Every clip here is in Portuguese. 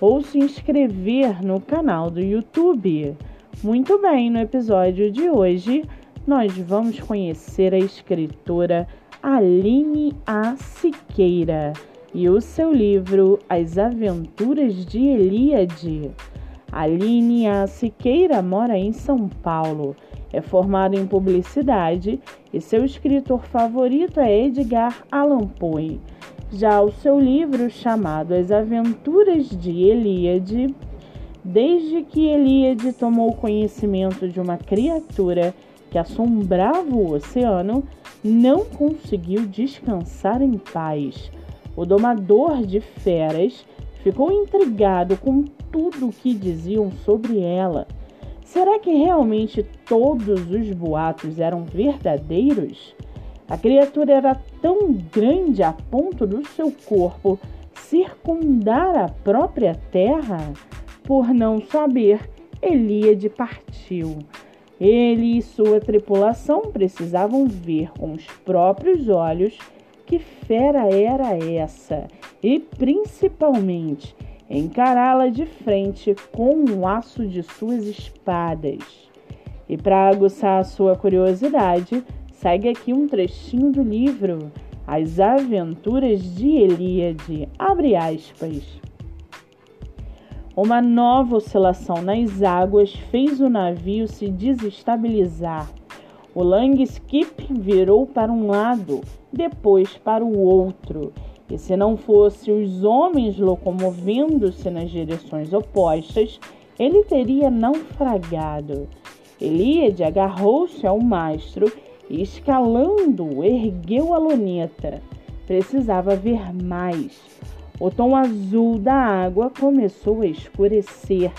ou se inscrever no canal do YouTube. Muito bem, no episódio de hoje nós vamos conhecer a escritora Aline A. Siqueira e o seu livro As Aventuras de Elíade. Aline A. Siqueira mora em São Paulo. É formada em publicidade e seu escritor favorito é Edgar Allan Poe. Já o seu livro, chamado As Aventuras de Elíade, desde que Elíade tomou conhecimento de uma criatura que assombrava o oceano, não conseguiu descansar em paz. O domador de feras ficou intrigado com tudo o que diziam sobre ela. Será que realmente todos os boatos eram verdadeiros? A criatura era tão grande a ponto do seu corpo circundar a própria terra? Por não saber, Elíade partiu. Ele e sua tripulação precisavam ver com os próprios olhos que fera era essa e, principalmente, encará-la de frente com o aço de suas espadas. E para aguçar a sua curiosidade, Segue aqui um trechinho do livro As Aventuras de Elíade. Abre aspas. Uma nova oscilação nas águas fez o navio se desestabilizar. O Langskip virou para um lado, depois para o outro. E se não fosse os homens locomovendo-se nas direções opostas, ele teria naufragado. Elíade agarrou-se ao mastro escalando, ergueu a luneta. Precisava ver mais. O tom azul da água começou a escurecer.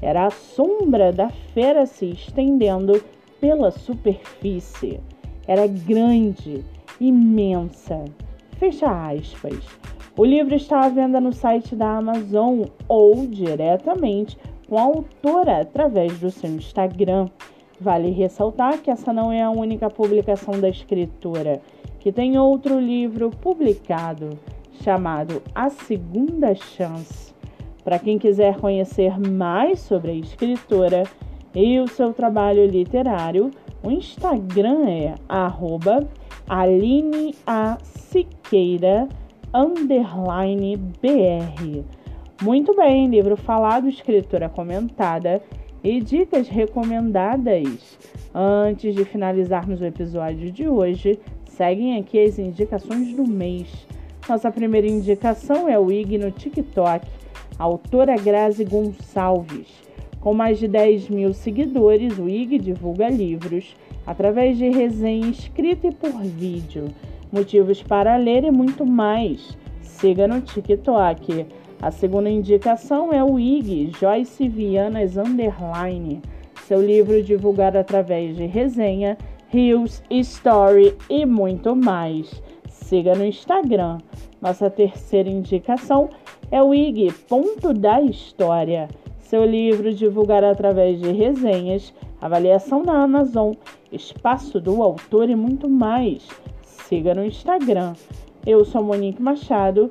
Era a sombra da fera se estendendo pela superfície. Era grande, imensa. Fecha aspas. O livro está à venda no site da Amazon ou diretamente com a autora através do seu Instagram. Vale ressaltar que essa não é a única publicação da escritora, que tem outro livro publicado chamado A Segunda Chance. Para quem quiser conhecer mais sobre a escritora e o seu trabalho literário, o Instagram é arroba. Muito bem, livro falado, escritora comentada e dicas recomendadas. Antes de finalizarmos o episódio de hoje, seguem aqui as indicações do mês. Nossa primeira indicação é o IG no TikTok, autora Grazi Gonçalves. Com mais de 10 mil seguidores, o IG divulga livros através de resenha escrita e por vídeo, motivos para ler e muito mais. Siga no TikTok a segunda indicação é o IG Joyce Vianas Underline, seu livro divulgado através de resenha, reels, story e muito mais. Siga no Instagram. Nossa terceira indicação é o IG Ponto da História, seu livro divulgado através de resenhas, avaliação na Amazon, espaço do autor e muito mais. Siga no Instagram. Eu sou Monique Machado